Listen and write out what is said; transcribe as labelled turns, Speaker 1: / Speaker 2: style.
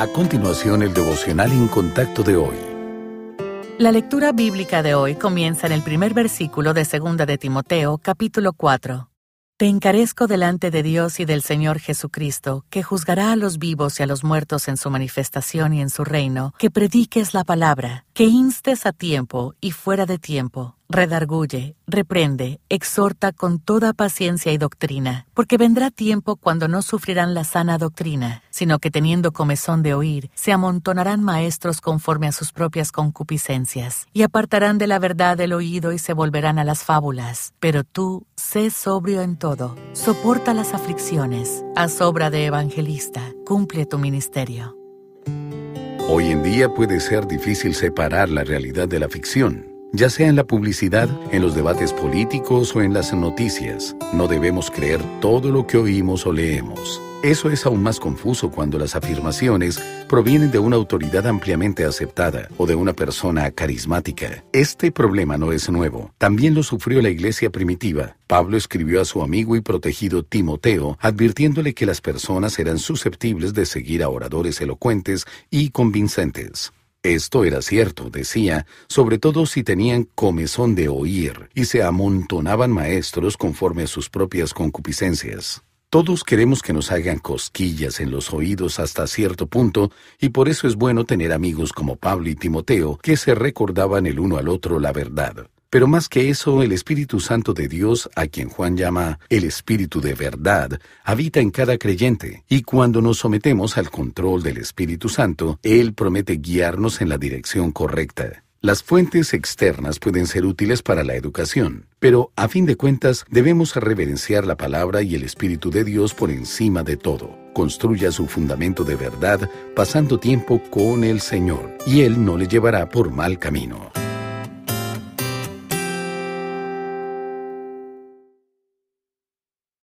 Speaker 1: A continuación, el devocional en contacto de hoy.
Speaker 2: La lectura bíblica de hoy comienza en el primer versículo de 2 de Timoteo, capítulo 4. Te encarezco delante de Dios y del Señor Jesucristo, que juzgará a los vivos y a los muertos en su manifestación y en su reino, que prediques la palabra, que instes a tiempo y fuera de tiempo redarguye, reprende, exhorta con toda paciencia y doctrina, porque vendrá tiempo cuando no sufrirán la sana doctrina, sino que teniendo comezón de oír, se amontonarán maestros conforme a sus propias concupiscencias, y apartarán de la verdad el oído y se volverán a las fábulas. Pero tú, sé sobrio en todo, soporta las aflicciones, haz obra de evangelista, cumple tu ministerio.
Speaker 1: Hoy en día puede ser difícil separar la realidad de la ficción ya sea en la publicidad, en los debates políticos o en las noticias. No debemos creer todo lo que oímos o leemos. Eso es aún más confuso cuando las afirmaciones provienen de una autoridad ampliamente aceptada o de una persona carismática. Este problema no es nuevo. También lo sufrió la iglesia primitiva. Pablo escribió a su amigo y protegido Timoteo, advirtiéndole que las personas eran susceptibles de seguir a oradores elocuentes y convincentes. Esto era cierto, decía, sobre todo si tenían comezón de oír y se amontonaban maestros conforme a sus propias concupiscencias. Todos queremos que nos hagan cosquillas en los oídos hasta cierto punto, y por eso es bueno tener amigos como Pablo y Timoteo que se recordaban el uno al otro la verdad. Pero más que eso, el Espíritu Santo de Dios, a quien Juan llama el Espíritu de verdad, habita en cada creyente, y cuando nos sometemos al control del Espíritu Santo, Él promete guiarnos en la dirección correcta. Las fuentes externas pueden ser útiles para la educación, pero a fin de cuentas debemos reverenciar la palabra y el Espíritu de Dios por encima de todo. Construya su fundamento de verdad pasando tiempo con el Señor, y Él no le llevará por mal camino.